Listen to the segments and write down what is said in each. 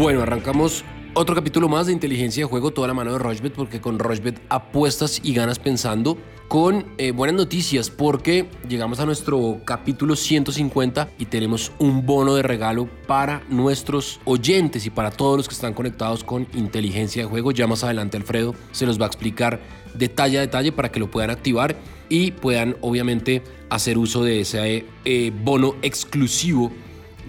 Bueno, arrancamos otro capítulo más de inteligencia de juego, toda la mano de Rochbet, porque con Rochbet apuestas y ganas pensando. Con eh, buenas noticias, porque llegamos a nuestro capítulo 150 y tenemos un bono de regalo para nuestros oyentes y para todos los que están conectados con inteligencia de juego. Ya más adelante Alfredo se los va a explicar detalle a detalle para que lo puedan activar y puedan obviamente hacer uso de ese eh, bono exclusivo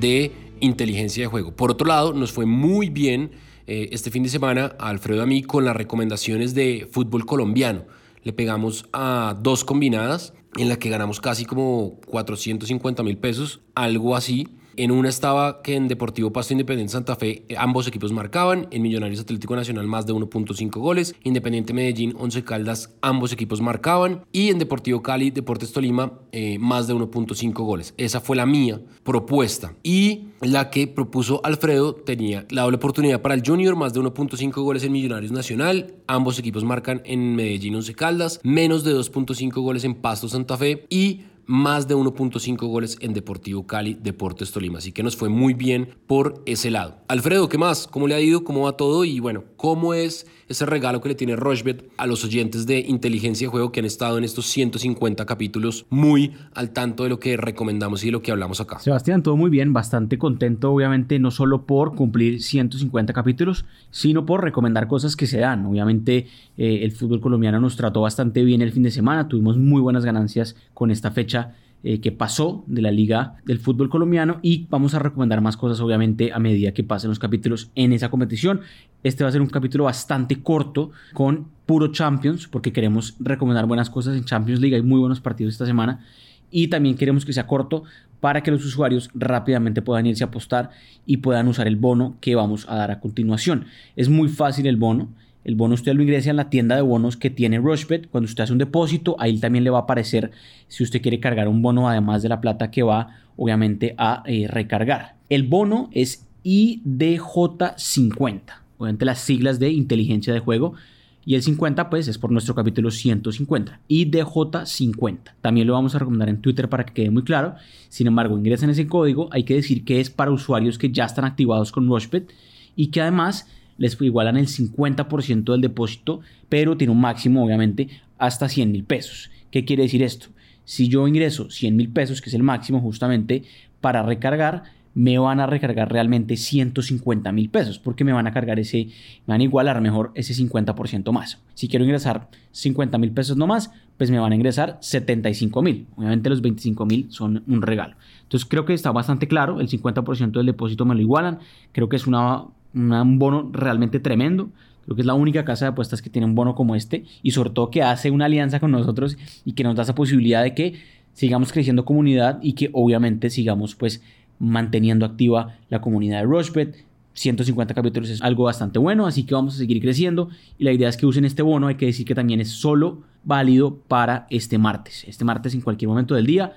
de inteligencia de juego. Por otro lado, nos fue muy bien eh, este fin de semana a Alfredo a mí con las recomendaciones de fútbol colombiano. Le pegamos a dos combinadas en la que ganamos casi como 450 mil pesos, algo así. En una estaba que en Deportivo Pasto Independiente Santa Fe eh, ambos equipos marcaban, en Millonarios Atlético Nacional más de 1.5 goles, Independiente Medellín 11 Caldas ambos equipos marcaban. Y en Deportivo Cali Deportes Tolima eh, más de 1.5 goles. Esa fue la mía propuesta. Y la que propuso Alfredo tenía la doble oportunidad para el Junior más de 1.5 goles en Millonarios Nacional, ambos equipos marcan en Medellín 11 Caldas, menos de 2.5 goles en Pasto Santa Fe. Y más de 1.5 goles en Deportivo Cali, Deportes Tolima. Así que nos fue muy bien por ese lado. Alfredo, ¿qué más? ¿Cómo le ha ido? ¿Cómo va todo? Y bueno, ¿cómo es ese regalo que le tiene Rochbet a los oyentes de Inteligencia de Juego que han estado en estos 150 capítulos muy al tanto de lo que recomendamos y de lo que hablamos acá? Sebastián, todo muy bien, bastante contento, obviamente, no solo por cumplir 150 capítulos, sino por recomendar cosas que se dan. Obviamente, eh, el fútbol colombiano nos trató bastante bien el fin de semana, tuvimos muy buenas ganancias con esta fecha eh, que pasó de la liga del fútbol colombiano y vamos a recomendar más cosas obviamente a medida que pasen los capítulos en esa competición. Este va a ser un capítulo bastante corto con puro Champions porque queremos recomendar buenas cosas en Champions League. Hay muy buenos partidos esta semana y también queremos que sea corto para que los usuarios rápidamente puedan irse a apostar y puedan usar el bono que vamos a dar a continuación. Es muy fácil el bono. El bono usted lo ingresa en la tienda de bonos que tiene Rushbet. Cuando usted hace un depósito, ahí también le va a aparecer si usted quiere cargar un bono además de la plata que va obviamente a eh, recargar. El bono es IDJ50, obviamente las siglas de inteligencia de juego. Y el 50 pues es por nuestro capítulo 150, IDJ50. También lo vamos a recomendar en Twitter para que quede muy claro. Sin embargo, ingresen ese código, hay que decir que es para usuarios que ya están activados con Rushbet y que además les igualan el 50% del depósito, pero tiene un máximo, obviamente, hasta 100 mil pesos. ¿Qué quiere decir esto? Si yo ingreso 100 mil pesos, que es el máximo justamente, para recargar, me van a recargar realmente 150 mil pesos, porque me van a cargar ese, me van a igualar mejor ese 50% más. Si quiero ingresar 50 mil pesos nomás, pues me van a ingresar 75 mil. Obviamente los 25 mil son un regalo. Entonces creo que está bastante claro, el 50% del depósito me lo igualan, creo que es una un bono realmente tremendo. Creo que es la única casa de apuestas que tiene un bono como este y sobre todo que hace una alianza con nosotros y que nos da esa posibilidad de que sigamos creciendo comunidad y que obviamente sigamos pues manteniendo activa la comunidad de Rushbet. 150 capítulos es algo bastante bueno, así que vamos a seguir creciendo y la idea es que usen este bono, hay que decir que también es solo válido para este martes. Este martes en cualquier momento del día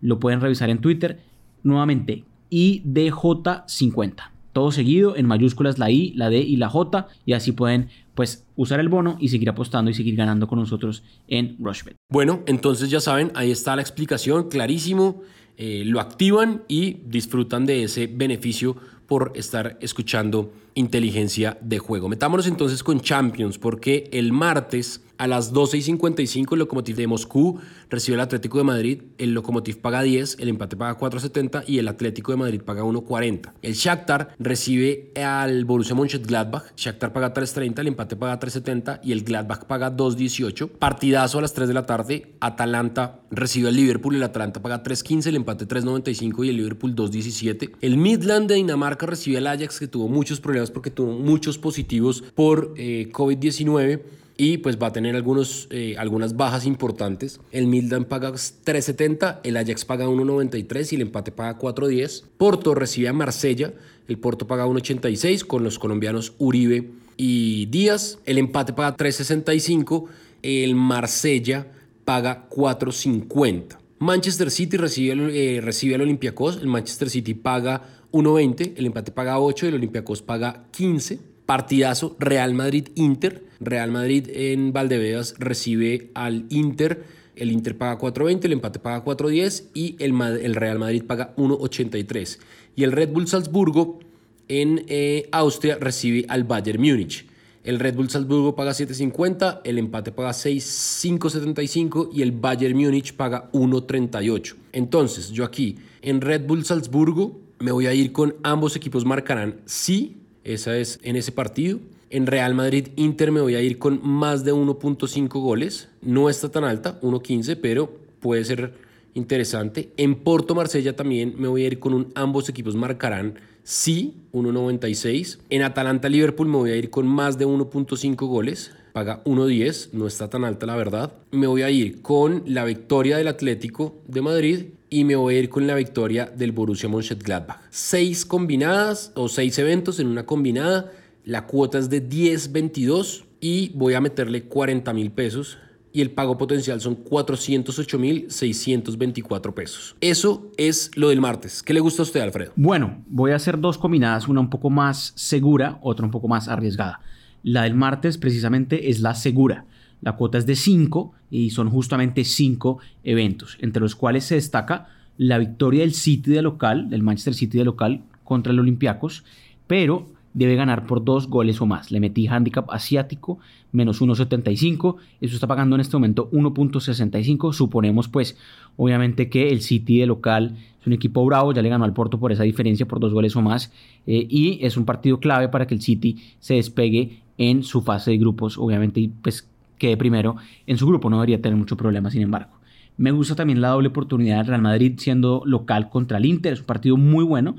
lo pueden revisar en Twitter. Nuevamente, IDJ50 todo seguido, en mayúsculas la I, la D y la J, y así pueden pues usar el bono y seguir apostando y seguir ganando con nosotros en Rushbet. Bueno, entonces ya saben, ahí está la explicación, clarísimo, eh, lo activan y disfrutan de ese beneficio por estar escuchando inteligencia de juego. Metámonos entonces con Champions, porque el martes a las 12 y 55 el Lokomotiv de Moscú recibe el Atlético de Madrid, el Lokomotiv paga 10, el empate paga 4.70 y el Atlético de Madrid paga 1.40. El Shakhtar recibe al Borussia Mönchengladbach, Shakhtar paga 3.30, el empate paga 3.70 y el Gladbach paga 2.18. Partidazo a las 3 de la tarde, Atalanta recibe al Liverpool, el Atalanta paga 3.15, el empate 3.95 y el Liverpool 2.17. El Midland de Dinamarca recibe al Ajax que tuvo muchos problemas porque tuvo muchos positivos por eh, COVID-19 y pues va a tener algunos, eh, algunas bajas importantes. El Midland paga 3.70, el Ajax paga 1.93 y el empate paga 4.10. Porto recibe a Marsella, el Porto paga 1.86 con los colombianos Uribe y Díaz. El empate paga 3.65, el Marsella paga 4.50. Manchester City recibe, eh, recibe al Olympiacos, el Manchester City paga 1.20, el empate paga 8 y el Olympiacos paga 15. Partidazo Real Madrid-Inter. Real Madrid en Valdebebas recibe al Inter. El Inter paga 4.20, el empate paga 4.10 y el, Real Madrid paga 1.83. Y el Red Bull Salzburgo en eh, Austria recibe al Bayern Múnich. El Red Bull Salzburgo paga 7.50, el empate paga 6.575 y el Bayern Múnich paga 1.38. Entonces, yo aquí en Red Bull Salzburgo me voy a ir con ambos equipos marcarán sí, esa es en ese partido. En Real Madrid Inter me voy a ir con más de 1.5 goles. No está tan alta, 1.15, pero puede ser interesante. En Porto Marsella también me voy a ir con un ambos equipos marcarán sí, 1.96. En Atalanta Liverpool me voy a ir con más de 1.5 goles. Paga 1.10, no está tan alta la verdad. Me voy a ir con la victoria del Atlético de Madrid y me voy a ir con la victoria del Borussia Mönchengladbach. Seis combinadas o seis eventos en una combinada. La cuota es de 10.22 y voy a meterle 40 mil pesos y el pago potencial son 408.624 pesos. Eso es lo del martes. ¿Qué le gusta a usted, Alfredo? Bueno, voy a hacer dos combinadas, una un poco más segura, otra un poco más arriesgada. La del martes precisamente es la segura. La cuota es de 5 y son justamente 5 eventos, entre los cuales se destaca la victoria del City de local, del Manchester City de local contra el Olympiacos, pero debe ganar por dos goles o más. Le metí handicap asiático, menos 1.75. Eso está pagando en este momento 1.65. Suponemos, pues, obviamente que el City de local es un equipo bravo, ya le ganó al Porto por esa diferencia, por dos goles o más. Eh, y es un partido clave para que el City se despegue en su fase de grupos, obviamente, y pues quede primero en su grupo. No debería tener mucho problema, sin embargo. Me gusta también la doble oportunidad del Real Madrid siendo local contra el Inter. Es un partido muy bueno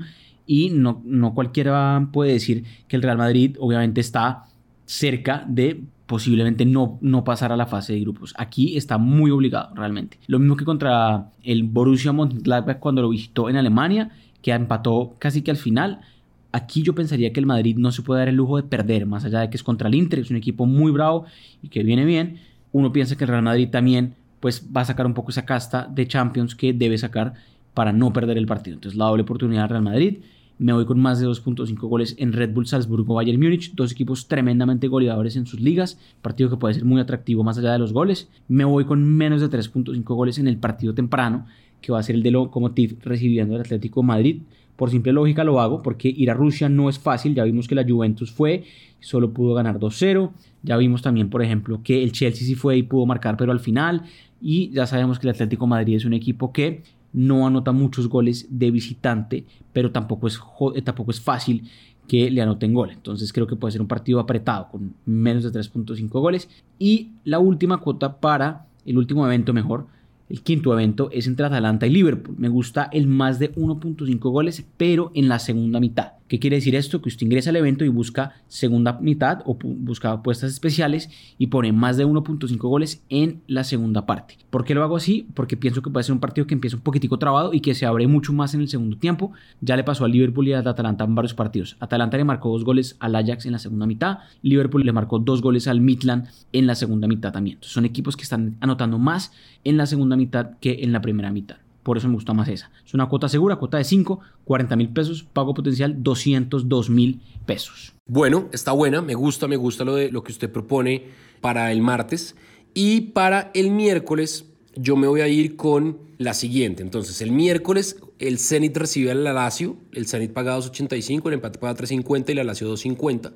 y no, no cualquiera puede decir que el Real Madrid obviamente está cerca de posiblemente no, no pasar a la fase de grupos. Aquí está muy obligado realmente. Lo mismo que contra el Borussia Mönchengladbach cuando lo visitó en Alemania, que empató casi que al final. Aquí yo pensaría que el Madrid no se puede dar el lujo de perder, más allá de que es contra el Inter, es un equipo muy bravo y que viene bien. Uno piensa que el Real Madrid también pues va a sacar un poco esa casta de Champions que debe sacar para no perder el partido. Entonces la doble oportunidad del Real Madrid me voy con más de 2.5 goles en Red Bull Salzburgo Bayern Múnich, dos equipos tremendamente goleadores en sus ligas, partido que puede ser muy atractivo más allá de los goles. Me voy con menos de 3.5 goles en el partido temprano, que va a ser el de Lokomotiv recibiendo el Atlético Madrid. Por simple lógica lo hago porque ir a Rusia no es fácil, ya vimos que la Juventus fue, solo pudo ganar 2-0, ya vimos también por ejemplo que el Chelsea sí fue y pudo marcar pero al final, y ya sabemos que el Atlético Madrid es un equipo que no anota muchos goles de visitante, pero tampoco es, eh, tampoco es fácil que le anoten gol. Entonces creo que puede ser un partido apretado con menos de 3.5 goles. Y la última cuota para el último evento mejor el quinto evento es entre Atalanta y Liverpool. Me gusta el más de 1.5 goles, pero en la segunda mitad. ¿Qué quiere decir esto? Que usted ingresa al evento y busca segunda mitad o busca apuestas especiales y pone más de 1.5 goles en la segunda parte. ¿Por qué lo hago así? Porque pienso que puede ser un partido que empieza un poquitico trabado y que se abre mucho más en el segundo tiempo. Ya le pasó al Liverpool y al Atalanta en varios partidos. Atalanta le marcó dos goles al Ajax en la segunda mitad. Liverpool le marcó dos goles al Midland en la segunda mitad también. son equipos que están anotando más en la segunda mitad que en la primera mitad. Por eso me gusta más esa. Es una cuota segura, cuota de 5, 40 mil pesos, pago potencial 202 mil pesos. Bueno, está buena, me gusta, me gusta lo, de, lo que usted propone para el martes. Y para el miércoles yo me voy a ir con la siguiente. Entonces, el miércoles el Zenit recibe al Lazio, el Zenit paga 2.85, el empate paga 3.50 y la Lazio 2.50.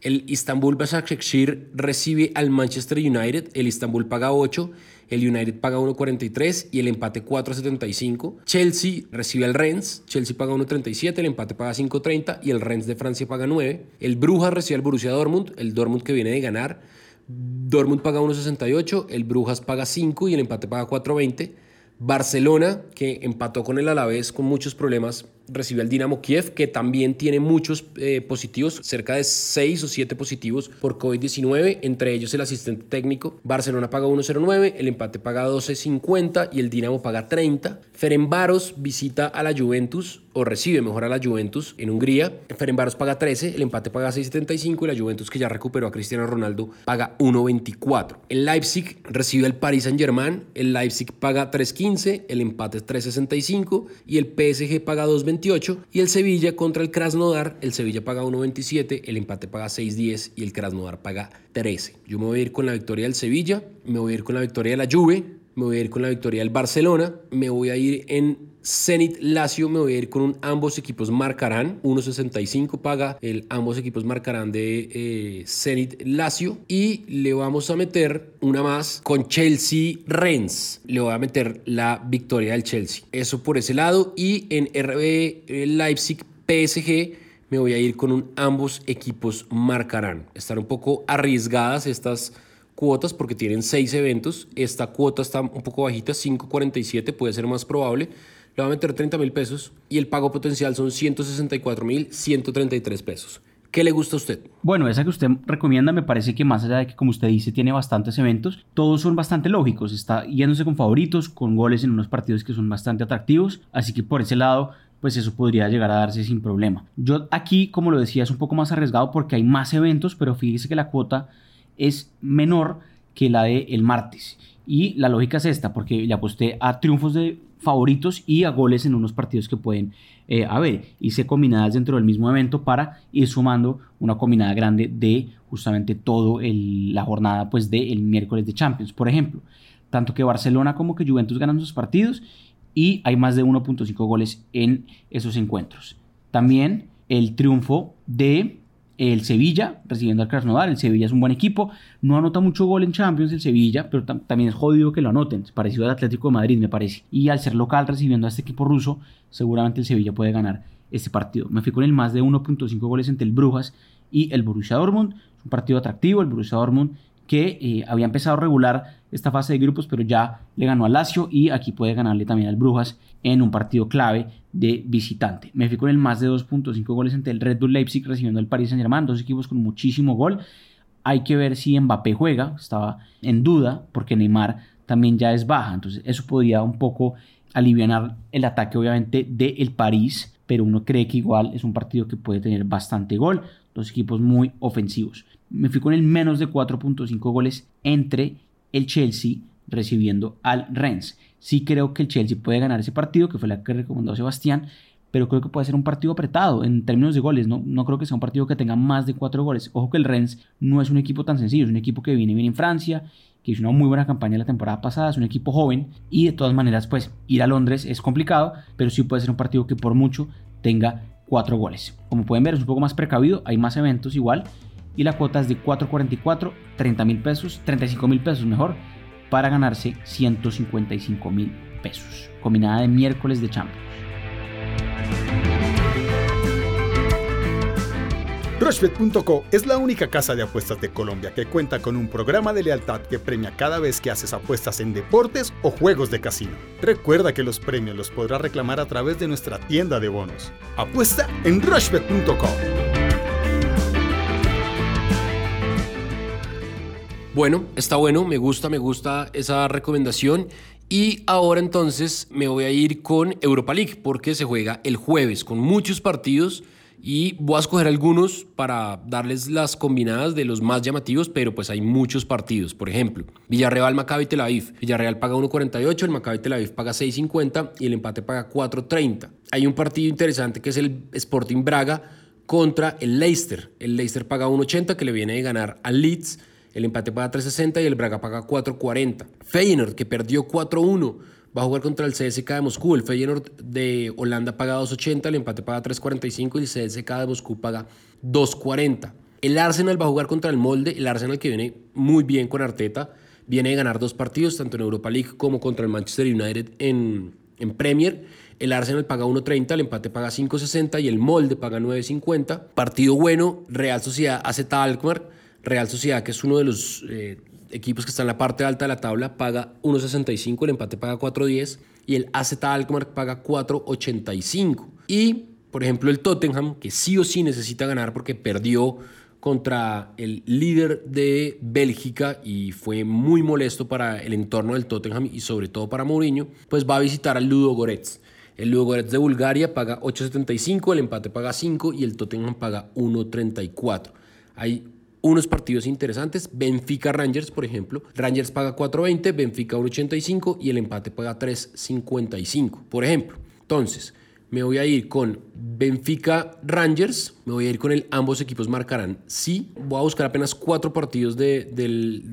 El Istanbul Başakşehir recibe al Manchester United, el Istanbul paga 8 el United paga 1.43 y el empate 4.75. Chelsea recibe al Rennes, Chelsea paga 1.37, el empate paga 5.30 y el Rennes de Francia paga 9. El Brujas recibe al Borussia Dortmund, el Dortmund que viene de ganar. Dortmund paga 1.68, el Brujas paga 5 y el empate paga 4.20. Barcelona, que empató con el Alavés con muchos problemas, recibe al Dinamo Kiev, que también tiene muchos eh, positivos, cerca de 6 o 7 positivos por COVID-19, entre ellos el asistente técnico. Barcelona paga 1.09, el empate paga 12.50 y el Dinamo paga 30. Ferenbaros visita a la Juventus o recibe mejor a la Juventus en Hungría. Ferenbaros paga 13, el empate paga 6.75 y la Juventus que ya recuperó a Cristiano Ronaldo paga 1.24. El Leipzig recibe al Paris Saint-Germain, el Leipzig paga 3.15, el empate es 3.65 y el PSG paga 2.20 y el Sevilla contra el Krasnodar, el Sevilla paga 1.27, el empate paga 6.10 y el Krasnodar paga 13. Yo me voy a ir con la victoria del Sevilla, me voy a ir con la victoria de la Juve, me voy a ir con la victoria del Barcelona, me voy a ir en Zenit Lazio me voy a ir con un ambos equipos marcarán. 1.65 paga el ambos equipos marcarán de eh, Zenit Lazio. Y le vamos a meter una más con Chelsea Rennes. Le voy a meter la victoria del Chelsea. Eso por ese lado. Y en RB eh, Leipzig PSG me voy a ir con un ambos equipos marcarán. Están un poco arriesgadas estas cuotas porque tienen seis eventos. Esta cuota está un poco bajita, 5.47, puede ser más probable. Le va a meter 30 mil pesos y el pago potencial son 164 mil 133 pesos. ¿Qué le gusta a usted? Bueno, esa que usted recomienda me parece que más allá de que, como usted dice, tiene bastantes eventos, todos son bastante lógicos. Está yéndose con favoritos, con goles en unos partidos que son bastante atractivos. Así que por ese lado, pues eso podría llegar a darse sin problema. Yo aquí, como lo decía, es un poco más arriesgado porque hay más eventos, pero fíjese que la cuota es menor que la de el martes. Y la lógica es esta, porque le aposté a triunfos de favoritos y a goles en unos partidos que pueden eh, haber. Hice combinadas dentro del mismo evento para ir sumando una combinada grande de justamente todo la jornada pues del miércoles de Champions, por ejemplo. Tanto que Barcelona como que Juventus ganan sus partidos y hay más de 1.5 goles en esos encuentros. También el triunfo de el Sevilla recibiendo al Krasnodar. El Sevilla es un buen equipo. No anota mucho gol en Champions el Sevilla, pero también es jodido que lo anoten. Parecido al Atlético de Madrid, me parece. Y al ser local recibiendo a este equipo ruso, seguramente el Sevilla puede ganar este partido. Me fui con el más de 1.5 goles entre el Brujas y el Borussia Dortmund. Es un partido atractivo. El Borussia Dortmund que eh, había empezado a regular esta fase de grupos, pero ya le ganó al Lazio y aquí puede ganarle también al Brujas en un partido clave de visitante. Me fui con el más de 2.5 goles entre el Red Bull Leipzig recibiendo al Paris Saint Germain, dos equipos con muchísimo gol. Hay que ver si Mbappé juega, estaba en duda porque Neymar también ya es baja, entonces eso podría un poco aliviar el ataque obviamente del el París, pero uno cree que igual es un partido que puede tener bastante gol, dos equipos muy ofensivos me fui con el menos de 4.5 goles entre el Chelsea recibiendo al Rennes. Sí creo que el Chelsea puede ganar ese partido, que fue la que recomendó Sebastián, pero creo que puede ser un partido apretado en términos de goles. No, no creo que sea un partido que tenga más de 4 goles. Ojo que el Rennes no es un equipo tan sencillo, es un equipo que viene bien en Francia, que hizo una muy buena campaña la temporada pasada, es un equipo joven y de todas maneras pues ir a Londres es complicado, pero sí puede ser un partido que por mucho tenga 4 goles. Como pueden ver es un poco más precavido, hay más eventos igual, y la cuota es de 4.44, 30 mil pesos, 35 mil pesos mejor, para ganarse 155 mil pesos. Combinada de miércoles de Champions. Rushbet.co es la única casa de apuestas de Colombia que cuenta con un programa de lealtad que premia cada vez que haces apuestas en deportes o juegos de casino. Recuerda que los premios los podrás reclamar a través de nuestra tienda de bonos. Apuesta en Rushbet.co. Bueno, está bueno, me gusta, me gusta esa recomendación. Y ahora entonces me voy a ir con Europa League porque se juega el jueves con muchos partidos y voy a escoger algunos para darles las combinadas de los más llamativos, pero pues hay muchos partidos. Por ejemplo, Villarreal, Maccabi, Tel Aviv. Villarreal paga 1.48, el Maccabi Tel Aviv paga 6.50 y el empate paga 4.30. Hay un partido interesante que es el Sporting Braga contra el Leicester. El Leicester paga 1.80 que le viene de ganar al Leeds el empate paga 3.60 y el Braga paga 4.40. Feyenoord, que perdió 4-1, va a jugar contra el CSK de Moscú. El Feyenoord de Holanda paga 2.80, el empate paga 3.45 y el CSK de Moscú paga 2.40. El Arsenal va a jugar contra el Molde, el Arsenal que viene muy bien con Arteta, viene de ganar dos partidos, tanto en Europa League como contra el Manchester United en, en Premier. El Arsenal paga 1.30, el empate paga 5.60 y el Molde paga 9.50. Partido bueno, Real Sociedad AZ Alkmaar Real Sociedad, que es uno de los eh, equipos que está en la parte alta de la tabla, paga 1.65, el empate paga 4.10 y el AZ Alkmaar paga 4.85. Y, por ejemplo, el Tottenham, que sí o sí necesita ganar porque perdió contra el líder de Bélgica y fue muy molesto para el entorno del Tottenham y sobre todo para Mourinho, pues va a visitar al Ludo Goretz. El Ludo Goretz de Bulgaria paga 8.75, el empate paga 5 y el Tottenham paga 1.34. Hay unos partidos interesantes. Benfica Rangers, por ejemplo. Rangers paga 4.20, Benfica 1.85 y el empate paga 3.55, por ejemplo. Entonces, me voy a ir con Benfica Rangers, me voy a ir con el ambos equipos marcarán sí. Voy a buscar apenas cuatro partidos de,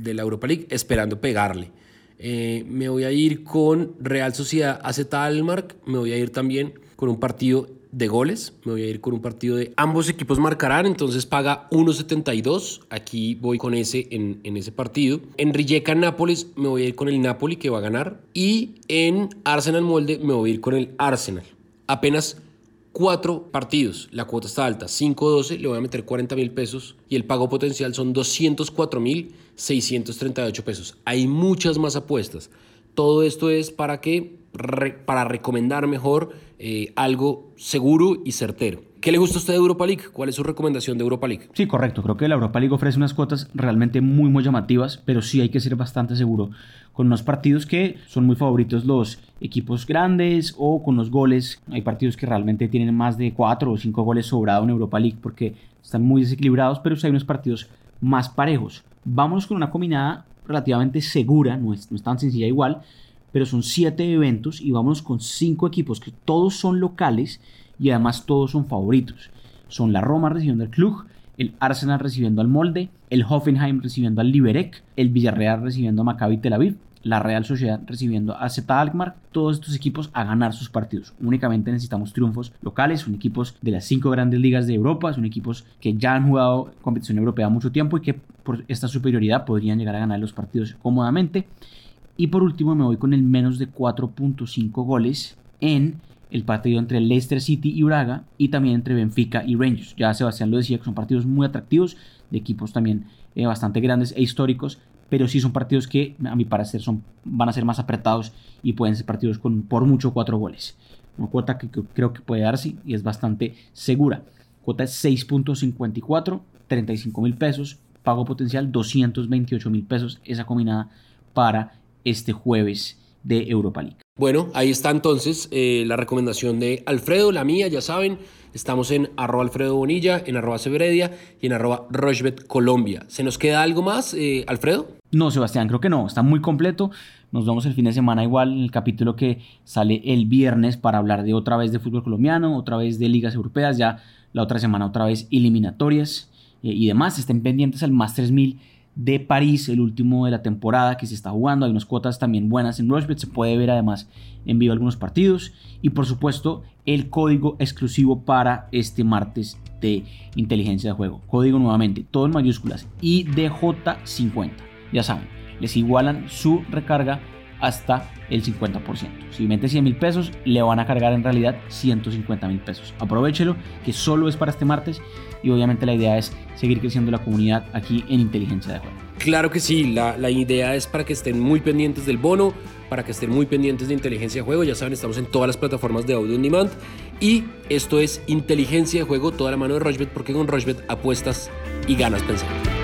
la Europa League esperando pegarle. Eh, me voy a ir con Real Sociedad AZ Almark. Me voy a ir también con un partido de goles. Me voy a ir con un partido de ambos equipos marcarán, entonces paga 1.72. Aquí voy con ese en, en ese partido. En Rijeka Nápoles me voy a ir con el Napoli que va a ganar. Y en Arsenal Molde me voy a ir con el Arsenal. Apenas cuatro partidos. La cuota está alta, 5.12, le voy a meter 40 mil pesos y el pago potencial son 204 mil 638 pesos. Hay muchas más apuestas. Todo esto es para que para recomendar mejor eh, algo seguro y certero. ¿Qué le gusta a usted de Europa League? ¿Cuál es su recomendación de Europa League? Sí, correcto. Creo que la Europa League ofrece unas cuotas realmente muy, muy llamativas, pero sí hay que ser bastante seguro con unos partidos que son muy favoritos los equipos grandes o con los goles. Hay partidos que realmente tienen más de 4 o 5 goles sobrado en Europa League porque están muy desequilibrados, pero sí hay unos partidos más parejos. Vamos con una combinada relativamente segura, no es, no es tan sencilla igual, pero son siete eventos y vamos con cinco equipos que todos son locales y además todos son favoritos. Son la Roma recibiendo al Club, el Arsenal recibiendo al Molde, el Hoffenheim recibiendo al Liberec, el Villarreal recibiendo a Maccabi Tel Aviv, la Real Sociedad recibiendo a Z Alkmaar, todos estos equipos a ganar sus partidos. Únicamente necesitamos triunfos locales, son equipos de las cinco grandes ligas de Europa, son equipos que ya han jugado competición europea mucho tiempo y que por esta superioridad podrían llegar a ganar los partidos cómodamente. Y por último me voy con el menos de 4.5 goles en el partido entre Leicester City y Braga y también entre Benfica y Rangers. Ya Sebastián lo decía que son partidos muy atractivos, de equipos también eh, bastante grandes e históricos, pero sí son partidos que a mi parecer son, van a ser más apretados y pueden ser partidos con por mucho 4 goles. Una cuota que, creo que puede darse y es bastante segura. Cuota es 6.54, 35 mil pesos, pago potencial 228 mil pesos, esa combinada para este jueves de Europa League. Bueno, ahí está entonces eh, la recomendación de Alfredo, la mía, ya saben, estamos en arroba Alfredo Bonilla, en arroba Severedia y en arroba Rochbet Colombia. ¿Se nos queda algo más, eh, Alfredo? No, Sebastián, creo que no, está muy completo. Nos vemos el fin de semana igual en el capítulo que sale el viernes para hablar de otra vez de fútbol colombiano, otra vez de ligas europeas, ya la otra semana otra vez eliminatorias eh, y demás. Estén pendientes al más 3000 de París, el último de la temporada que se está jugando. Hay unas cuotas también buenas en Rushbet, se puede ver además en vivo algunos partidos. Y por supuesto, el código exclusivo para este martes de inteligencia de juego. Código nuevamente, todo en mayúsculas, IDJ50. Ya saben, les igualan su recarga hasta el 50%. Si mete 100 mil pesos, le van a cargar en realidad 150 mil pesos. Aprovechelo, que solo es para este martes y obviamente la idea es seguir creciendo la comunidad aquí en Inteligencia de Juego. Claro que sí, la, la idea es para que estén muy pendientes del bono, para que estén muy pendientes de Inteligencia de Juego. Ya saben, estamos en todas las plataformas de audio on demand y esto es Inteligencia de Juego, toda la mano de Rochbet, porque con Rochbet apuestas y ganas pensando.